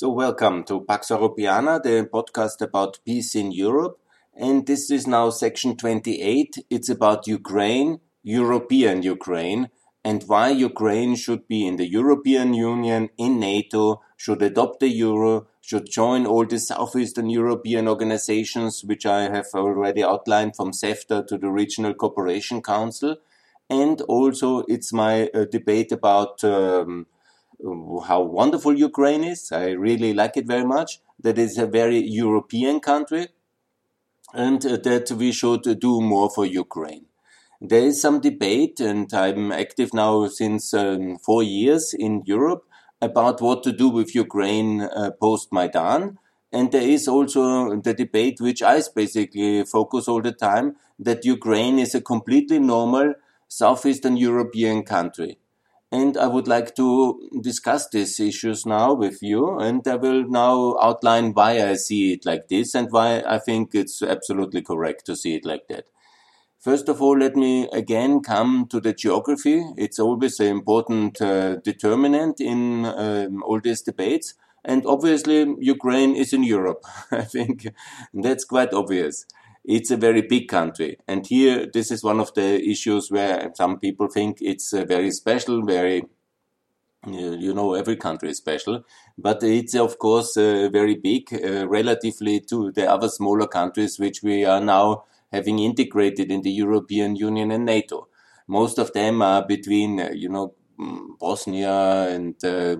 So, welcome to Pax Europiana, the podcast about peace in Europe. And this is now section 28. It's about Ukraine, European Ukraine, and why Ukraine should be in the European Union, in NATO, should adopt the euro, should join all the Southeastern European organizations, which I have already outlined from CEFTA to the Regional Cooperation Council. And also, it's my uh, debate about um, how wonderful Ukraine is. I really like it very much. That is a very European country and uh, that we should do more for Ukraine. There is some debate, and I'm active now since um, four years in Europe about what to do with Ukraine uh, post Maidan. And there is also the debate, which I basically focus all the time, that Ukraine is a completely normal Southeastern European country and I would like to discuss these issues now with you. And I will now outline why I see it like this and why I think it's absolutely correct to see it like that. First of all, let me again come to the geography. It's always an important uh, determinant in um, all these debates. And obviously, Ukraine is in Europe. I think that's quite obvious it's a very big country. And here, this is one of the issues where some people think it's uh, very special, very, you know, every country is special. But it's, of course, uh, very big uh, relatively to the other smaller countries which we are now having integrated in the European Union and NATO. Most of them are between, uh, you know, Bosnia and uh,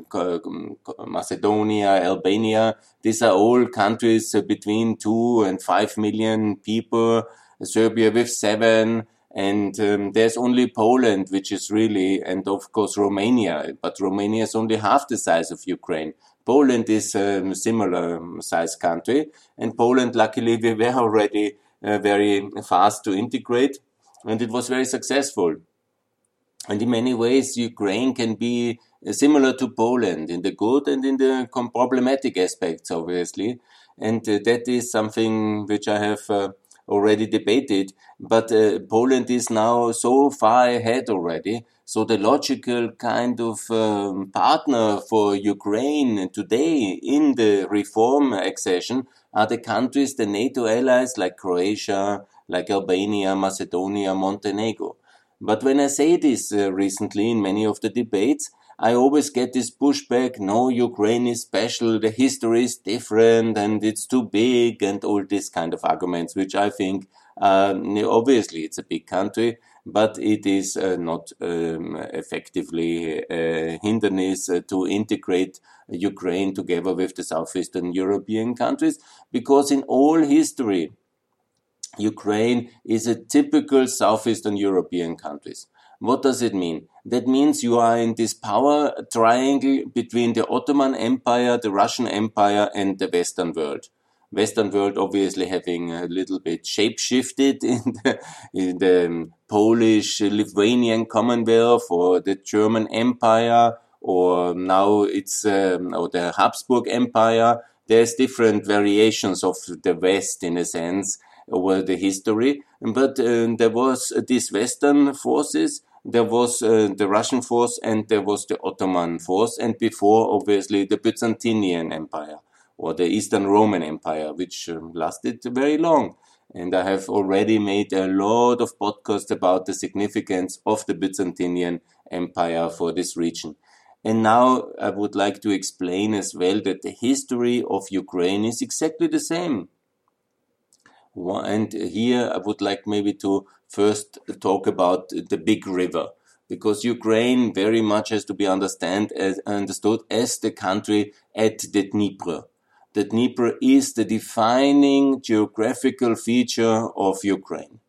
Macedonia, Albania. These are all countries uh, between two and five million people. Serbia with seven. And um, there's only Poland, which is really, and of course Romania, but Romania is only half the size of Ukraine. Poland is a similar um, size country, and Poland, luckily, we were already uh, very fast to integrate, and it was very successful. And in many ways, Ukraine can be uh, similar to Poland in the good and in the problematic aspects, obviously. And uh, that is something which I have uh, already debated. But uh, Poland is now so far ahead already. So the logical kind of um, partner for Ukraine today in the reform accession are the countries, the NATO allies like Croatia, like Albania, Macedonia, Montenegro. But when I say this uh, recently in many of the debates, I always get this pushback, no, Ukraine is special, the history is different, and it's too big, and all these kind of arguments, which I think, um, obviously, it's a big country, but it is uh, not um, effectively a uh, hindrance uh, to integrate Ukraine together with the southeastern European countries, because in all history, Ukraine is a typical Southeastern European countries. What does it mean? That means you are in this power triangle between the Ottoman Empire, the Russian Empire, and the Western world. Western world obviously having a little bit shape shifted in the, in the um, Polish Lithuanian Commonwealth or the German Empire or now it's um, or the Habsburg Empire. There's different variations of the West in a sense over the history. But uh, there was these Western forces, there was uh, the Russian force, and there was the Ottoman force, and before, obviously, the Byzantine Empire or the Eastern Roman Empire, which um, lasted very long. And I have already made a lot of podcasts about the significance of the Byzantine Empire for this region. And now I would like to explain as well that the history of Ukraine is exactly the same. And here I would like maybe to first talk about the big river because Ukraine very much has to be understand as, understood as the country at the Dnieper. The Dnieper is the defining geographical feature of Ukraine.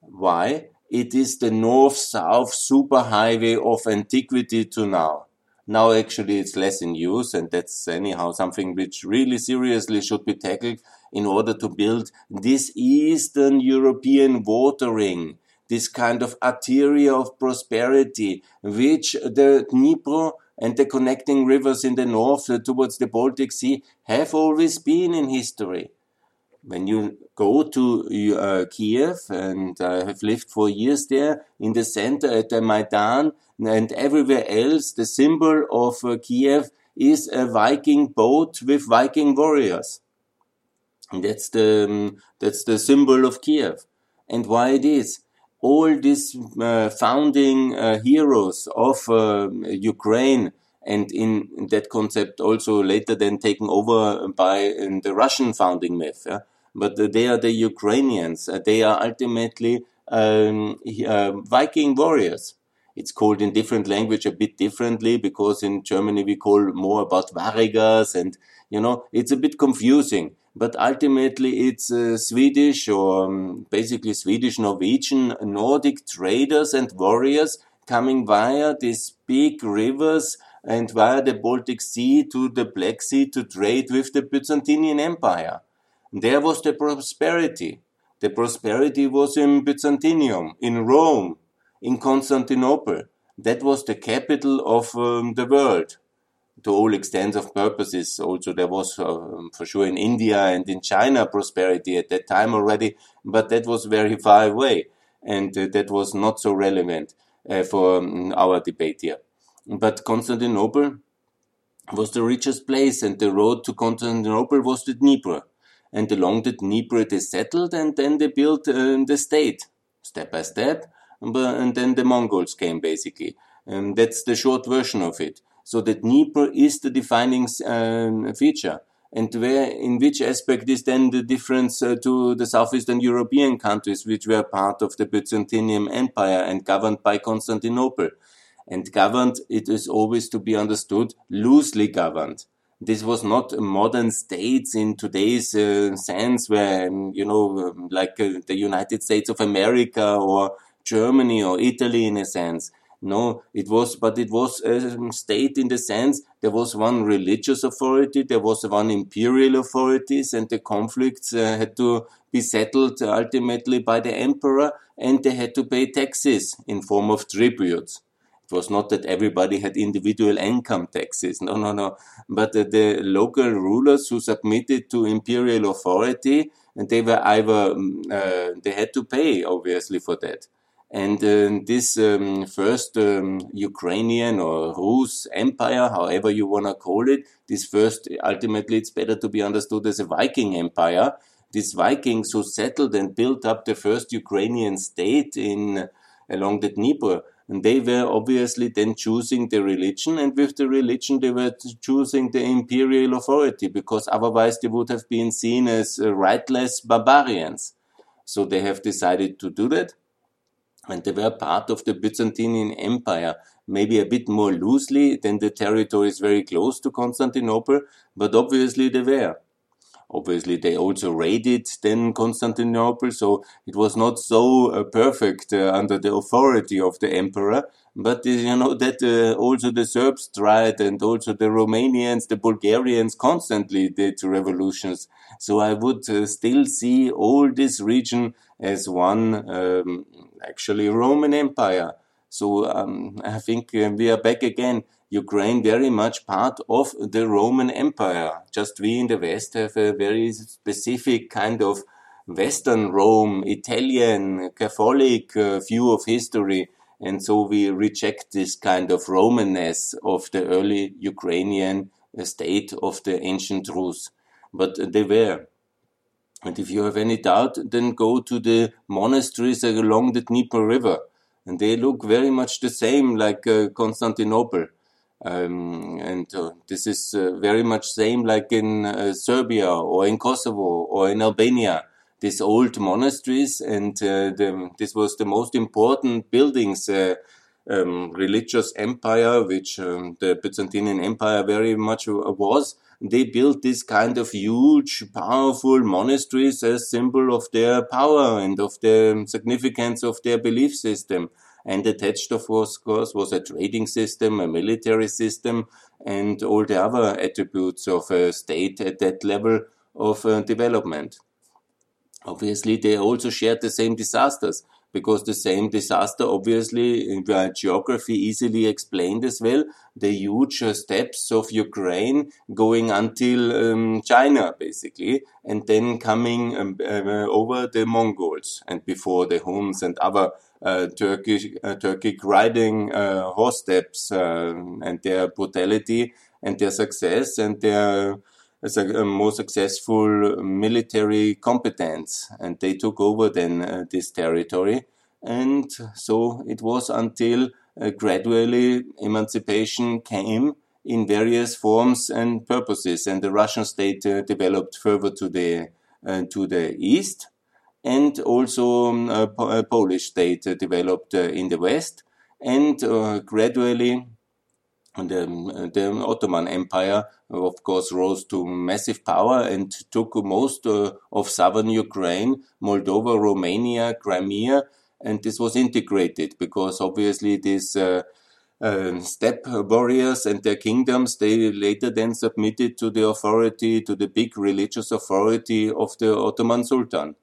Why? It is the north-south superhighway of antiquity to now. Now actually it's less in use and that's anyhow something which really seriously should be tackled in order to build this Eastern European water ring, this kind of arteria of prosperity, which the Dnieper and the connecting rivers in the north towards the Baltic Sea have always been in history. When you go to uh, Kiev, and I have lived for years there, in the center at the Maidan, and everywhere else, the symbol of uh, Kiev is a Viking boat with Viking warriors. And that's the, um, that's the symbol of Kiev. And why it is? All these uh, founding uh, heroes of uh, Ukraine, and in, that concept also later then taken over by the Russian founding myth. Yeah? But they are the Ukrainians. They are ultimately um, uh, Viking warriors. It's called in different language a bit differently because in Germany we call more about Varigas and you know it's a bit confusing. But ultimately it's uh, Swedish or um, basically Swedish, Norwegian, Nordic traders and warriors coming via these big rivers and via the Baltic Sea to the Black Sea to trade with the Byzantine Empire. There was the prosperity. The prosperity was in Byzantium, in Rome, in Constantinople. That was the capital of um, the world to all extents of purposes. Also, there was um, for sure in India and in China prosperity at that time already, but that was very far away and uh, that was not so relevant uh, for um, our debate here. But Constantinople was the richest place, and the road to Constantinople was the Dnieper and along the Dnieper they settled and then they built uh, the state step by step and then the Mongols came basically. And that's the short version of it. So that Dnieper is the defining uh, feature. And where in which aspect is then the difference uh, to the southeastern European countries which were part of the Byzantine Empire and governed by Constantinople? And governed it is always to be understood loosely governed. This was not modern states in today's uh, sense where um, you know um, like uh, the united states of america or germany or italy in a sense no it was but it was a state in the sense there was one religious authority there was one imperial authorities and the conflicts uh, had to be settled ultimately by the emperor and they had to pay taxes in form of tributes it was not that everybody had individual income taxes. No, no, no. But uh, the local rulers who submitted to imperial authority, and they were either, um, uh, they had to pay, obviously, for that. And uh, this um, first um, Ukrainian or Rus empire, however you want to call it, this first, ultimately, it's better to be understood as a Viking empire. These Vikings who settled and built up the first Ukrainian state in along the Dnieper and they were obviously then choosing the religion, and with the religion, they were choosing the imperial authority, because otherwise they would have been seen as uh, rightless barbarians. So they have decided to do that, and they were part of the Byzantine Empire, maybe a bit more loosely than the territories very close to Constantinople, but obviously they were. Obviously, they also raided then Constantinople, so it was not so uh, perfect uh, under the authority of the emperor. But uh, you know that uh, also the Serbs tried, and also the Romanians, the Bulgarians constantly did revolutions. So I would uh, still see all this region as one um, actually Roman Empire. So um, I think uh, we are back again Ukraine very much part of the Roman Empire. Just we in the West have a very specific kind of Western Rome, Italian, Catholic uh, view of history. And so we reject this kind of Romanness of the early Ukrainian uh, state of the ancient Rus. But they were. And if you have any doubt, then go to the monasteries along the Dnieper River. And they look very much the same like uh, Constantinople. Um, and uh, this is uh, very much same like in uh, Serbia or in Kosovo or in Albania. These old monasteries, and uh, the, this was the most important buildings, uh, um, religious empire, which um, the Byzantine Empire very much was. They built this kind of huge, powerful monasteries as symbol of their power and of the significance of their belief system and attached, of course, was a trading system, a military system, and all the other attributes of a state at that level of uh, development. Obviously, they also shared the same disasters because the same disaster, obviously, in geography easily explained as well, the huge steppes of Ukraine going until um, China, basically, and then coming um, uh, over the Mongols and before the Huns and other uh, Turkish uh, Turkic riding uh, horse steppes and their brutality and their success and their a more successful military competence. And they took over then uh, this territory. And so it was until uh, gradually emancipation came in various forms and purposes. And the Russian state uh, developed further to the, uh, to the east. And also um, a, a, Polish state uh, developed uh, in the west. And gradually the, the Ottoman Empire, of course, rose to massive power and took most uh, of southern Ukraine, Moldova, Romania, Crimea, and this was integrated because obviously these uh, uh, steppe warriors and their kingdoms, they later then submitted to the authority, to the big religious authority of the Ottoman Sultan.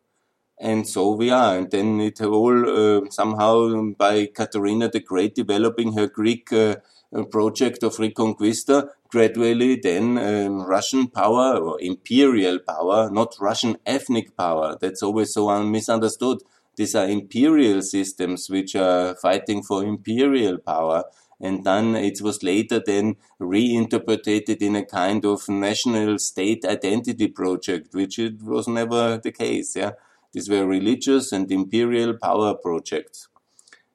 And so we are. And then it all uh, somehow by Catherine the Great developing her Greek uh, project of Reconquista, gradually then um, Russian power or imperial power, not Russian ethnic power. That's always so misunderstood. These are imperial systems which are fighting for imperial power. And then it was later then reinterpreted in a kind of national state identity project, which it was never the case. Yeah. These were religious and imperial power projects.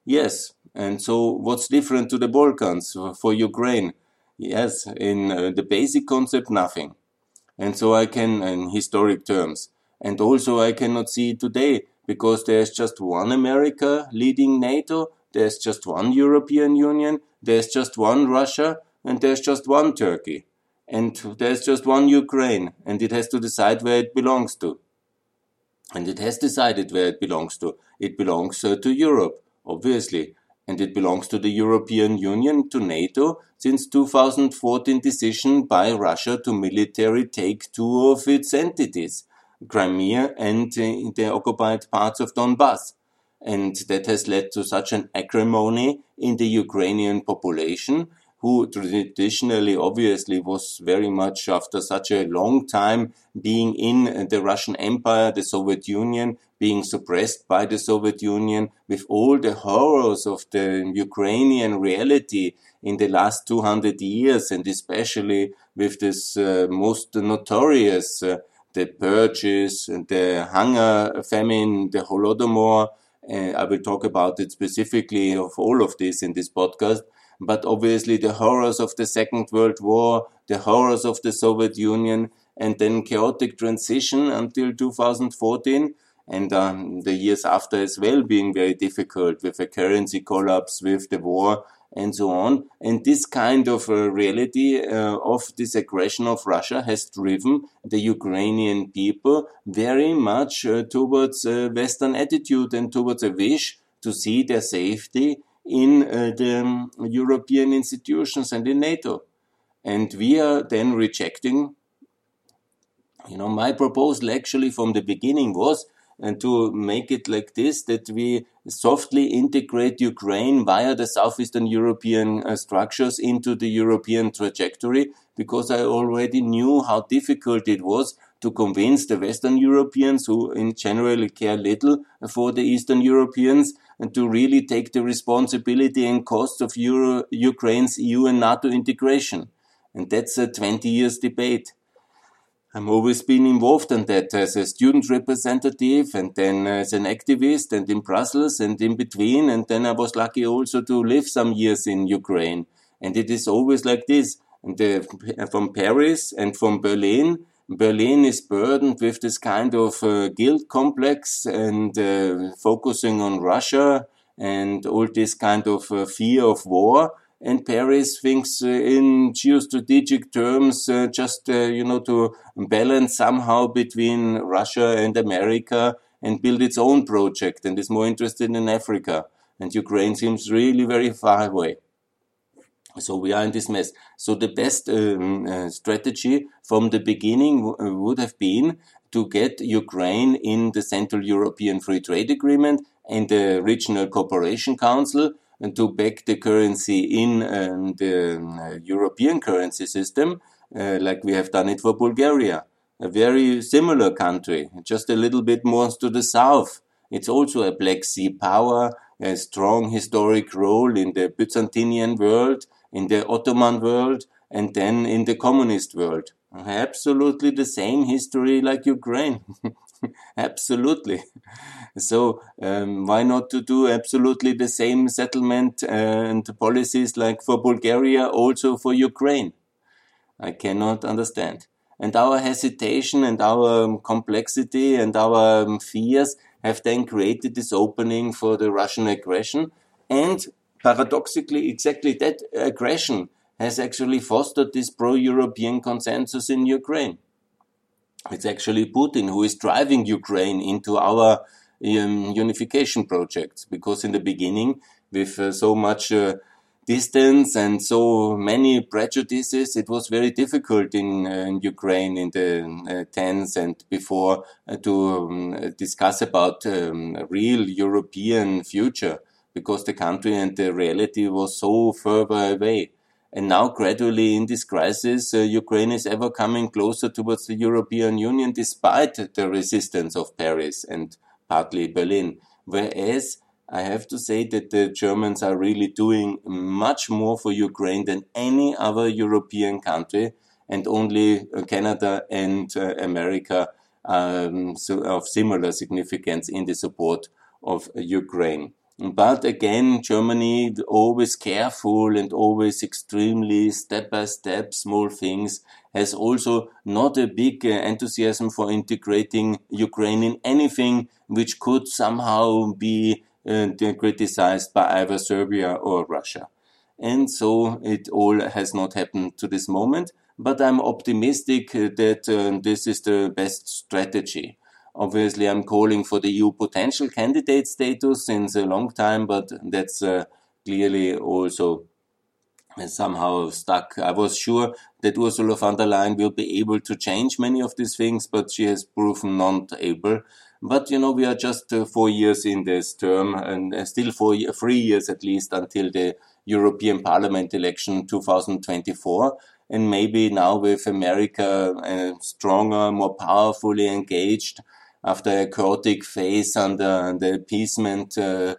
Yes, and so, what's different to the Balkans for Ukraine? Yes, in uh, the basic concept, nothing. And so I can, in historic terms. And also, I cannot see today because there's just one America leading NATO, there's just one European Union, there's just one Russia, and there's just one Turkey. And there's just one Ukraine, and it has to decide where it belongs to. And it has decided where it belongs to. It belongs uh, to Europe, obviously and it belongs to the European Union, to NATO, since 2014 decision by Russia to military take two of its entities, Crimea and the occupied parts of Donbass. And that has led to such an acrimony in the Ukrainian population who traditionally, obviously, was very much after such a long time being in the Russian Empire, the Soviet Union, being suppressed by the Soviet Union, with all the horrors of the Ukrainian reality in the last 200 years, and especially with this uh, most notorious, uh, the purges, the hunger, famine, the Holodomor. Uh, I will talk about it specifically of all of this in this podcast but obviously the horrors of the Second World War, the horrors of the Soviet Union, and then chaotic transition until 2014 and um, the years after as well being very difficult with a currency collapse, with the war, and so on. And this kind of uh, reality uh, of this aggression of Russia has driven the Ukrainian people very much uh, towards a Western attitude and towards a wish to see their safety in uh, the um, European institutions and in NATO. And we are then rejecting, you know, my proposal actually from the beginning was and uh, to make it like this that we softly integrate Ukraine via the southeastern European uh, structures into the European trajectory because I already knew how difficult it was to convince the Western Europeans who in general care little for the Eastern Europeans and to really take the responsibility and cost of Euro, Ukraine's EU and NATO integration. And that's a 20 years debate. I've always been involved in that as a student representative and then as an activist and in Brussels and in between. And then I was lucky also to live some years in Ukraine. And it is always like this. And the, from Paris and from Berlin, Berlin is burdened with this kind of uh, guilt complex and uh, focusing on Russia and all this kind of uh, fear of war. And Paris thinks uh, in geostrategic terms, uh, just, uh, you know, to balance somehow between Russia and America and build its own project and is more interested in Africa. And Ukraine seems really very far away. So we are in this mess. So the best um, uh, strategy from the beginning uh, would have been to get Ukraine in the Central European Free Trade Agreement and the Regional Cooperation Council and to back the currency in um, the uh, European currency system, uh, like we have done it for Bulgaria. A very similar country, just a little bit more to the south. It's also a Black Sea power, a strong historic role in the Byzantinian world, in the Ottoman world, and then in the communist world. Absolutely the same history like Ukraine. absolutely. So um, why not to do absolutely the same settlement and policies like for Bulgaria, also for Ukraine? I cannot understand. And our hesitation and our um, complexity and our um, fears have then created this opening for the Russian aggression. And paradoxically, exactly that aggression has actually fostered this pro-European consensus in Ukraine. It's actually Putin who is driving Ukraine into our um, unification projects because in the beginning, with uh, so much uh, distance and so many prejudices, it was very difficult in, uh, in Ukraine in the uh, tens and before uh, to um, discuss about um, a real European future because the country and the reality was so further away. And now gradually in this crisis, uh, Ukraine is ever coming closer towards the European Union despite the resistance of Paris and partly Berlin. Whereas I have to say that the Germans are really doing much more for Ukraine than any other European country, and only uh, Canada and uh, America um, so of similar significance in the support of Ukraine. But again, Germany always careful and always extremely step by step small things has also not a big uh, enthusiasm for integrating Ukraine in anything which could somehow be uh, criticized by either Serbia or Russia. And so it all has not happened to this moment, but I'm optimistic uh, that uh, this is the best strategy. Obviously, I'm calling for the EU potential candidate status since a long time, but that's uh, clearly also somehow stuck. I was sure that Ursula von der Leyen will be able to change many of these things, but she has proven not able. But you know, we are just uh, four years in this term, and uh, still four, three years at least until the European Parliament election 2024. And maybe now with America uh, stronger, more powerfully engaged after a chaotic phase under the appeasement uh,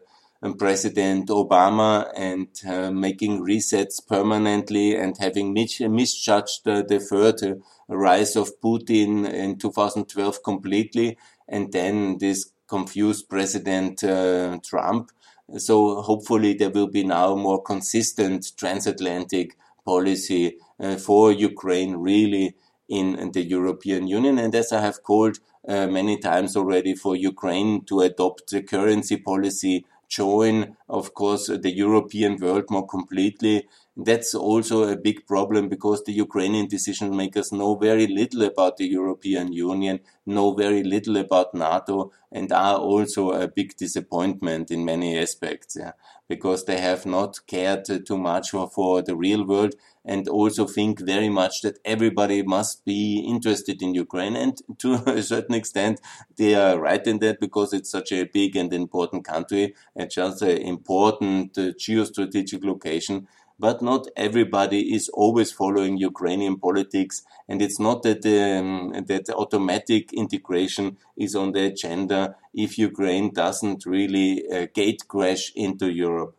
President Obama and uh, making resets permanently and having mis misjudged uh, the third rise of Putin in 2012 completely and then this confused President uh, Trump. So hopefully there will be now more consistent transatlantic policy uh, for Ukraine really in, in, the European Union. And as I have called uh, many times already for Ukraine to adopt the currency policy, join, of course, the European world more completely. That's also a big problem because the Ukrainian decision makers know very little about the European Union, know very little about NATO, and are also a big disappointment in many aspects, yeah, because they have not cared too much for, for the real world and also think very much that everybody must be interested in Ukraine. And to a certain extent, they are right in that because it's such a big and important country and just an important uh, geostrategic location but not everybody is always following Ukrainian politics. And it's not that, um, that automatic integration is on the agenda if Ukraine doesn't really uh, gate crash into Europe.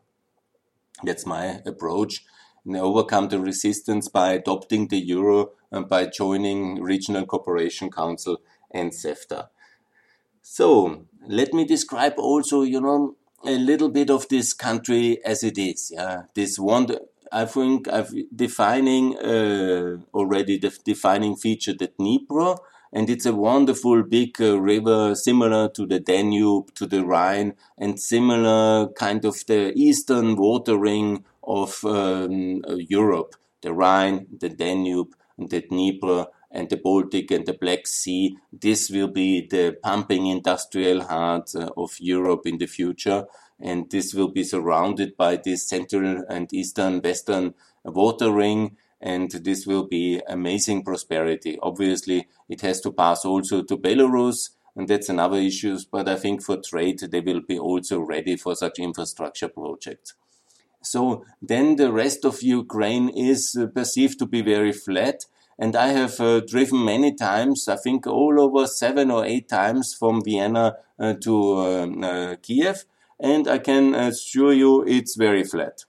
That's my approach. And overcome the resistance by adopting the euro and by joining Regional Cooperation Council and CEFTA. So let me describe also, you know, a little bit of this country as it is. Yeah, this wonder I think I've defining uh, already the defining feature that Dnipro, and it's a wonderful big uh, river similar to the Danube, to the Rhine, and similar kind of the eastern water ring of um, Europe, the Rhine, the Danube, the Dnieper, and the Baltic and the Black Sea. This will be the pumping industrial heart uh, of Europe in the future and this will be surrounded by this central and eastern western water ring and this will be amazing prosperity. Obviously, it has to pass also to Belarus, and that's another issue, but I think for trade, they will be also ready for such infrastructure projects. So then the rest of Ukraine is perceived to be very flat. And I have uh, driven many times, I think all over seven or eight times from Vienna uh, to um, uh, Kiev and I can assure you it's very flat.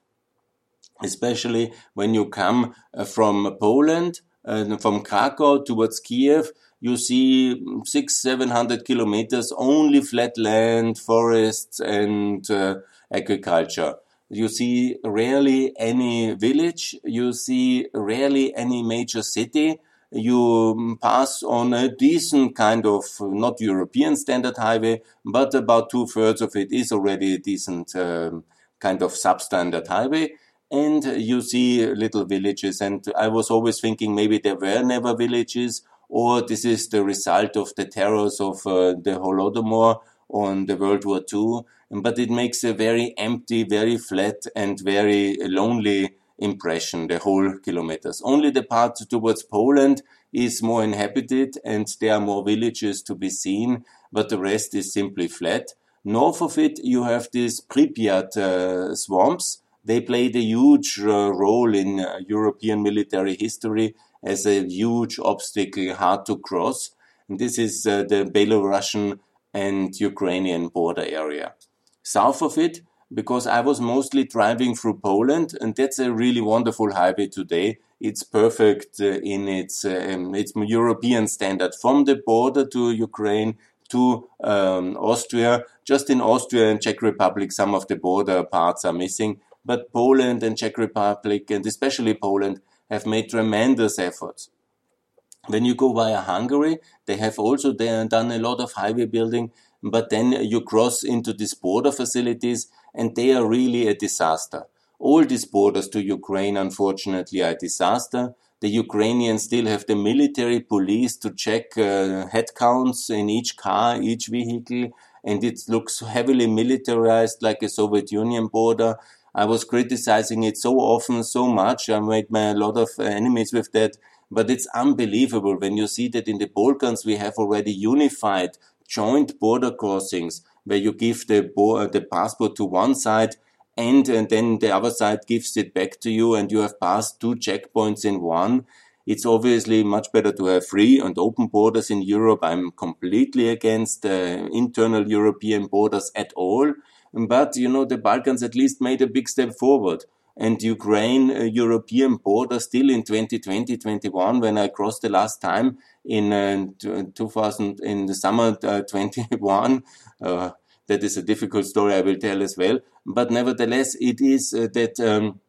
especially when you come uh, from Poland, uh, from Krakow towards Kiev, you see six, seven hundred kilometers only flat land, forests, and uh, agriculture. You see rarely any village. You see rarely any major city. You pass on a decent kind of not European standard highway, but about two thirds of it is already a decent um, kind of substandard highway and you see little villages. And I was always thinking maybe there were never villages, or this is the result of the terrors of uh, the Holodomor on the World War II. But it makes a very empty, very flat, and very lonely impression, the whole kilometers. Only the part towards Poland is more inhabited and there are more villages to be seen, but the rest is simply flat. North of it, you have these Pripyat uh, swamps, they played a huge uh, role in uh, European military history as a huge obstacle hard to cross. And this is uh, the Belarusian and Ukrainian border area. South of it, because I was mostly driving through Poland, and that's a really wonderful highway today. It's perfect uh, in its um, its European standard from the border to Ukraine to um, Austria. Just in Austria and Czech Republic, some of the border parts are missing, but Poland and Czech Republic, and especially Poland, have made tremendous efforts. When you go via Hungary, they have also done a lot of highway building, but then you cross into these border facilities, and they are really a disaster. All these borders to Ukraine, unfortunately, are a disaster. The Ukrainians still have the military police to check uh, head counts in each car, each vehicle, and it looks heavily militarized like a Soviet Union border. I was criticizing it so often, so much. I made my, a lot of enemies with that. But it's unbelievable when you see that in the Balkans we have already unified joint border crossings where you give the, the passport to one side and, and then the other side gives it back to you and you have passed two checkpoints in one. It's obviously much better to have free and open borders in Europe. I'm completely against uh, internal European borders at all. But, you know, the Balkans at least made a big step forward. And Ukraine uh, European border still in 2020, 21, when I crossed the last time in uh, 2000, in the summer uh, 21. Uh, that is a difficult story I will tell as well. But nevertheless, it is uh, that um,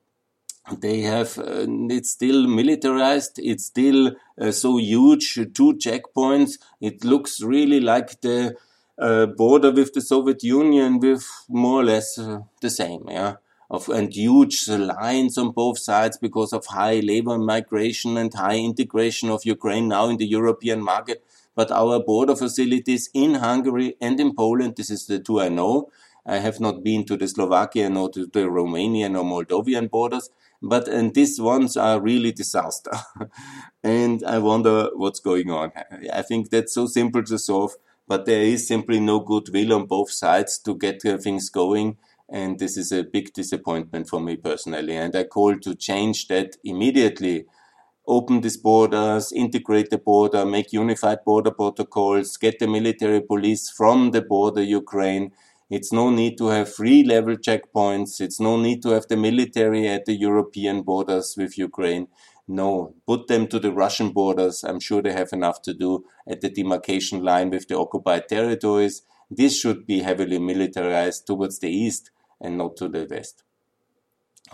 they have uh, it's still militarized it's still uh, so huge two checkpoints it looks really like the uh, border with the Soviet Union with more or less uh, the same, yeah. Of, and huge lines on both sides because of high labor migration and high integration of Ukraine now in the European market. But our border facilities in Hungary and in Poland, this is the two I know. I have not been to the Slovakian or to the Romanian or Moldovan borders, but and these ones are really disaster. and I wonder what's going on. I think that's so simple to solve but there is simply no goodwill on both sides to get uh, things going. And this is a big disappointment for me personally. And I call to change that immediately. Open these borders, integrate the border, make unified border protocols, get the military police from the border Ukraine. It's no need to have three level checkpoints. It's no need to have the military at the European borders with Ukraine. No, put them to the Russian borders. I'm sure they have enough to do at the demarcation line with the occupied territories. This should be heavily militarized towards the east and not to the west.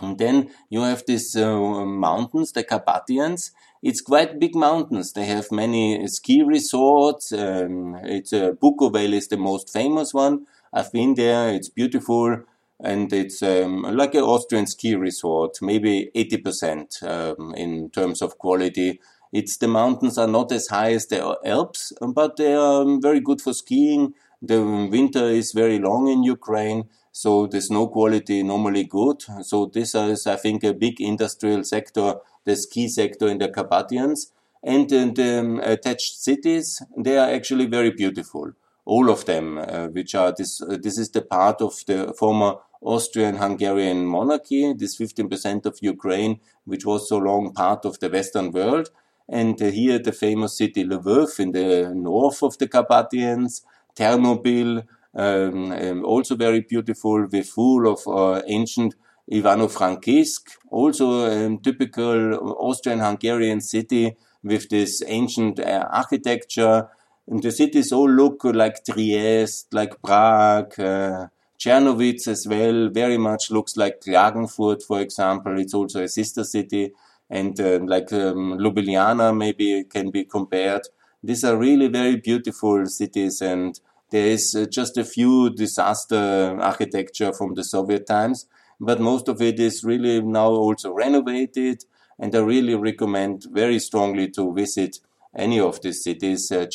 And then you have these uh, mountains, the Carpathians. It's quite big mountains. They have many ski resorts. Um, it's uh, Bukovel is the most famous one. I've been there. It's beautiful and it's um, like an Austrian ski resort, maybe 80% um, in terms of quality. It's the mountains are not as high as the Alps, but they are um, very good for skiing. The winter is very long in Ukraine, so the snow quality normally good. So this is, I think, a big industrial sector, the ski sector in the Carpathians. And the um, attached cities, they are actually very beautiful. All of them, uh, which are this, uh, this is the part of the former Austrian-Hungarian monarchy, this 15% of Ukraine, which was so long part of the Western world. And uh, here the famous city Lviv in the north of the Carpathians, Ternopil, um, um, also very beautiful, with full of uh, ancient Ivano-Frankivsk, also a typical Austrian-Hungarian city with this ancient uh, architecture. And the cities all look like Trieste, like Prague, uh, Czernowitz as well, very much looks like Klagenfurt, for example. It's also a sister city. And uh, like um, Ljubljana maybe can be compared. These are really very beautiful cities and there is uh, just a few disaster architecture from the Soviet times, but most of it is really now also renovated. And I really recommend very strongly to visit any of these cities, uh,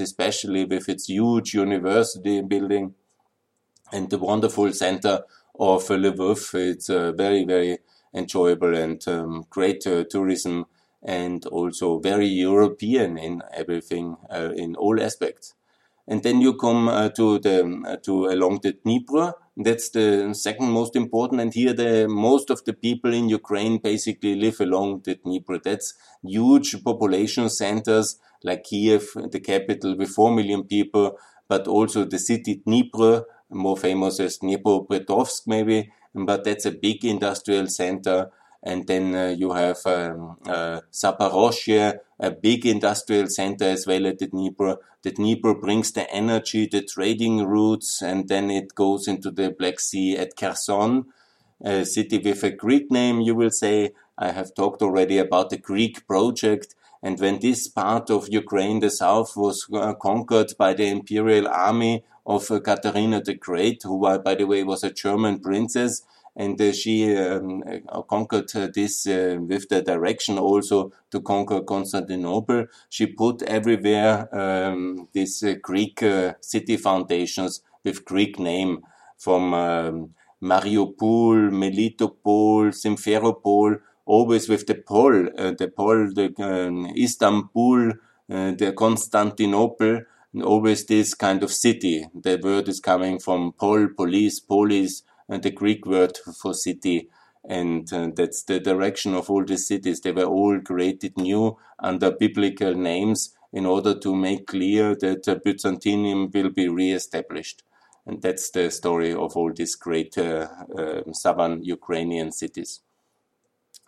especially with its huge university building and the wonderful center of Lvov. It's uh, very, very enjoyable and um, great uh, tourism and also very European in everything, uh, in all aspects and then you come uh, to the uh, to along the Dnieper. That's the second most important, and here the most of the people in Ukraine basically live along the Dnieper. That's huge population centers like Kiev, the capital, with four million people, but also the city Dnieper, more famous as Dnipropetrovsk maybe, but that's a big industrial center and then uh, you have um, uh, Zaporozhye, a big industrial center as well at the Dnieper. The Dnieper brings the energy, the trading routes, and then it goes into the Black Sea at Kherson, a city with a Greek name, you will say. I have talked already about the Greek project. And when this part of Ukraine, the south, was uh, conquered by the imperial army of uh, Catherine the Great, who, uh, by the way, was a German princess, and uh, she um, uh, conquered uh, this with the direction also to conquer Constantinople. She put everywhere um, these Greek city foundations with Greek name from um, Mariupol, Melitopol, Simferopol, always with the Pol, uh, the Pol, the um, Istanbul, uh, the Constantinople, always this kind of city. The word is coming from Pol, police, polis, the Greek word for city. And uh, that's the direction of all the cities. They were all created new under biblical names in order to make clear that uh, Byzantium will be re-established. And that's the story of all these great uh, uh, southern Ukrainian cities.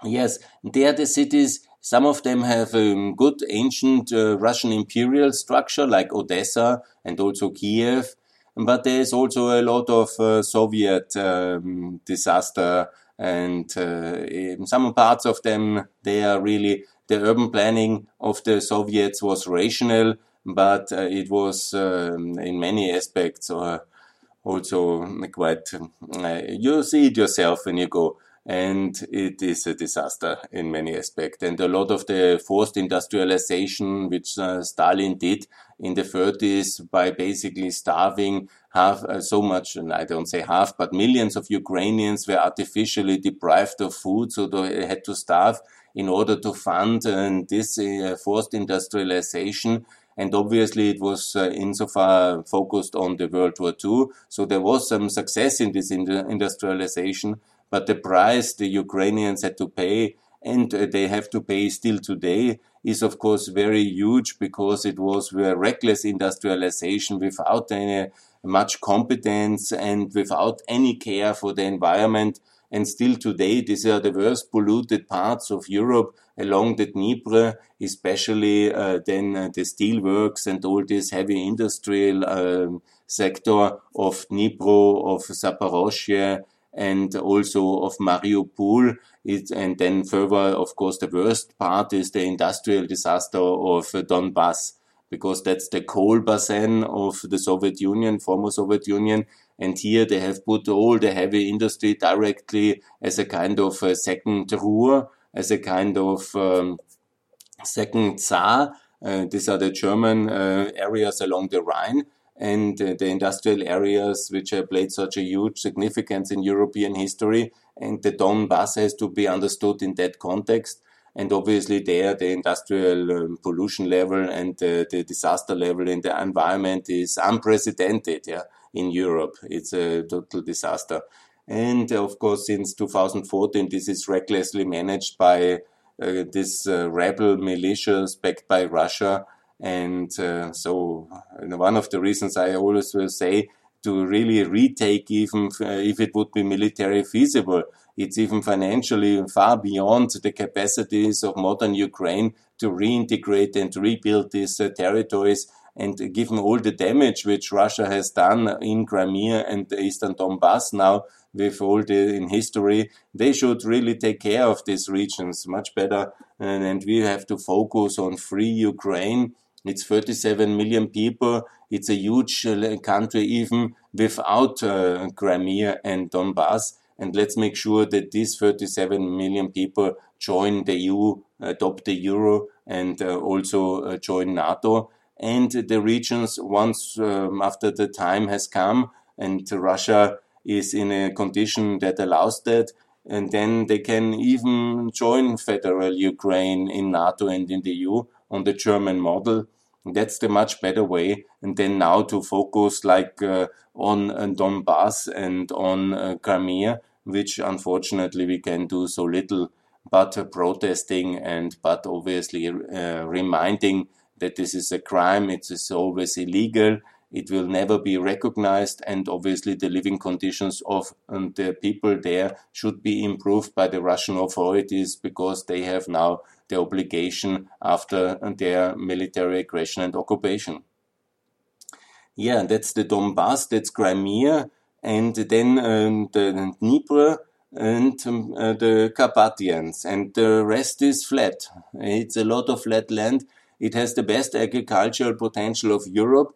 Yes, they are the cities. Some of them have a um, good ancient uh, Russian imperial structure, like Odessa and also Kiev but there is also a lot of uh, Soviet um, disaster, and uh, in some parts of them, they are really the urban planning of the Soviets was rational, but uh, it was um, in many aspects also quite. You see it yourself when you go and it is a disaster in many aspects. And a lot of the forced industrialization, which uh, Stalin did in the 30s by basically starving half uh, so much, and I don't say half, but millions of Ukrainians were artificially deprived of food, so they had to starve in order to fund uh, this uh, forced industrialization. And obviously, it was uh, insofar focused on the World War II. So there was some success in this industrialization but the price the Ukrainians had to pay and uh, they have to pay still today is of course very huge because it was a reckless industrialization without any much competence and without any care for the environment. And still today, these are the worst polluted parts of Europe along the Dnieper, especially uh, then uh, the steelworks and all this heavy industrial um, sector of Dnipro, of Zaporozhye, and also of Mariupol. It, and then further, of course, the worst part is the industrial disaster of Donbass, because that's the coal basin of the Soviet Union, former Soviet Union. And here they have put all the heavy industry directly as a kind of a second Ruhr, as a kind of um, second Saar. Uh, these are the German uh, areas along the Rhine and uh, the industrial areas which have played such a huge significance in European history. And the Donbass has to be understood in that context. And obviously, there the industrial um, pollution level and uh, the disaster level in the environment is unprecedented. Yeah, in Europe, it's a total disaster. And of course, since 2014, this is recklessly managed by uh, this uh, rebel militias backed by Russia and uh, so one of the reasons I always will say to really retake even if it would be military feasible. It's even financially far beyond the capacities of modern Ukraine to reintegrate and rebuild these uh, territories. And given all the damage which Russia has done in Crimea and the eastern Donbass now, with all the in history, they should really take care of these regions much better. And, and we have to focus on free Ukraine. It's 37 million people. It's a huge uh, country even without uh, Crimea and Donbass. And let's make sure that these 37 million people join the EU, adopt the euro, and uh, also join NATO. And the regions, once um, after the time has come and Russia is in a condition that allows that, and then they can even join federal Ukraine in NATO and in the EU on the German model. That's the much better way. And then now to focus like uh, on uh, Donbass and on uh, Crimea, which unfortunately we can do so little but uh, protesting and but obviously uh, reminding that this is a crime, it is always illegal, it will never be recognized, and obviously the living conditions of um, the people there should be improved by the Russian authorities because they have now the obligation after their military aggression and occupation. Yeah, that's the Donbass, that's Crimea, and then um, the Dnieper and um, uh, the Carpathians, and the rest is flat. It's a lot of flat land. It has the best agricultural potential of Europe.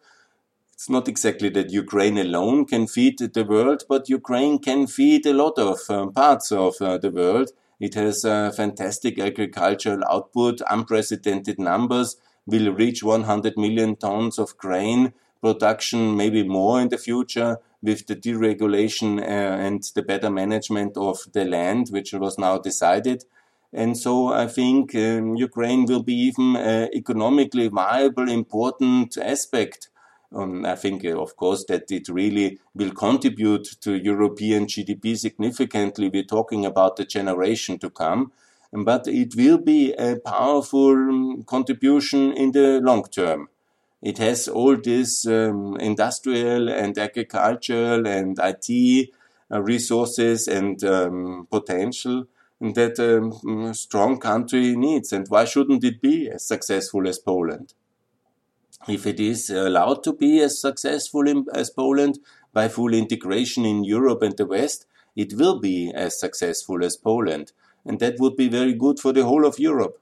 It's not exactly that Ukraine alone can feed the world, but Ukraine can feed a lot of um, parts of uh, the world. It has a fantastic agricultural output, unprecedented numbers, will reach 100 million tons of grain production, maybe more in the future with the deregulation uh, and the better management of the land, which was now decided. And so I think um, Ukraine will be even uh, economically viable, important aspect. Um, I think, uh, of course, that it really will contribute to European GDP significantly. We're talking about the generation to come, but it will be a powerful um, contribution in the long term. It has all this um, industrial and agricultural and IT uh, resources and um, potential that a um, strong country needs. And why shouldn't it be as successful as Poland? If it is allowed to be as successful in, as Poland by full integration in Europe and the West, it will be as successful as Poland. And that would be very good for the whole of Europe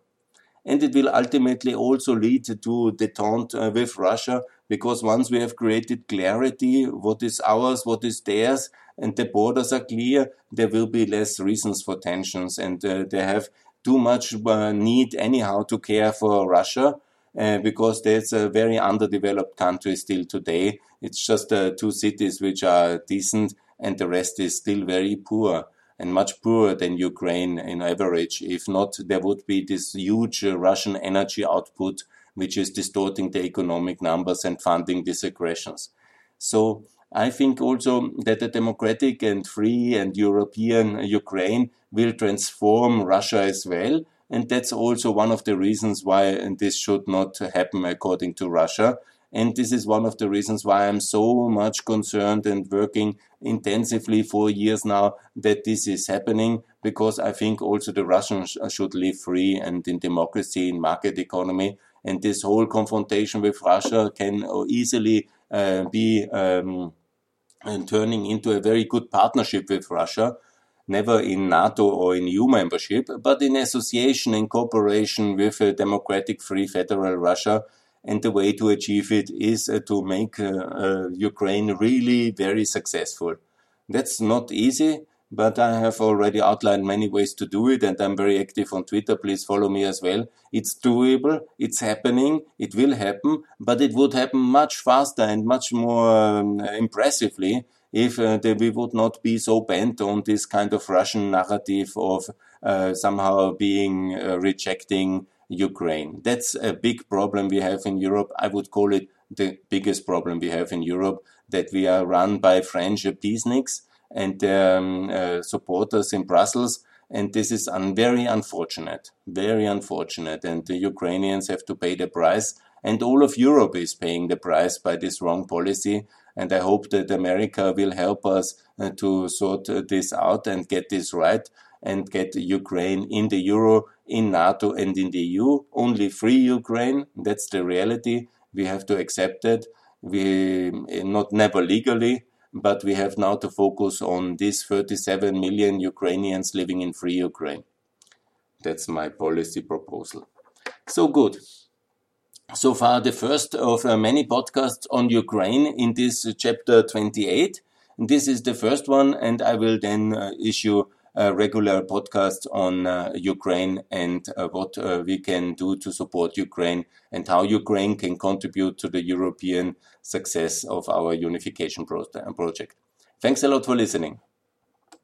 and it will ultimately also lead to detente uh, with Russia because once we have created clarity, what is ours, what is theirs, and the borders are clear, there will be less reasons for tensions, and uh, they have too much uh, need anyhow to care for Russia. Uh, because there's a very underdeveloped country still today. It's just uh, two cities which are decent, and the rest is still very poor and much poorer than Ukraine in average. If not, there would be this huge uh, Russian energy output, which is distorting the economic numbers and funding these aggressions. So I think also that a democratic and free and European Ukraine will transform Russia as well. And that's also one of the reasons why this should not happen according to Russia. And this is one of the reasons why I'm so much concerned and working intensively for years now that this is happening, because I think also the Russians should live free and in democracy, in market economy. And this whole confrontation with Russia can easily uh, be um, turning into a very good partnership with Russia never in NATO or in EU membership, but in association and cooperation with a democratic free federal Russia and the way to achieve it is uh, to make uh, uh, Ukraine really very successful. That's not easy, but I have already outlined many ways to do it, and I'm very active on Twitter. Please follow me as well. It's doable, it's happening, it will happen, but it would happen much faster and much more um, impressively if uh, we would not be so bent on this kind of Russian narrative of uh, somehow being uh, rejecting Ukraine. That's a big problem we have in Europe. I would call it the biggest problem we have in Europe that we are run by French peaceniks and um, uh, supporters in Brussels. And this is un very unfortunate, very unfortunate. And the Ukrainians have to pay the price. And all of Europe is paying the price by this wrong policy. And I hope that America will help us uh, to sort uh, this out and get this right and get Ukraine in the euro, in NATO, and in the EU. Only free Ukraine. That's the reality. We have to accept it. We not never legally, but we have now to focus on these 37 million Ukrainians living in free Ukraine. That's my policy proposal. So good. So far, the first of uh, many podcasts on Ukraine in this uh, chapter 28. This is the first one, and I will then uh, issue a regular podcast on Ukraine and what we can do to support Ukraine and how Ukraine can contribute to the European success of our unification project. Thanks a lot for listening.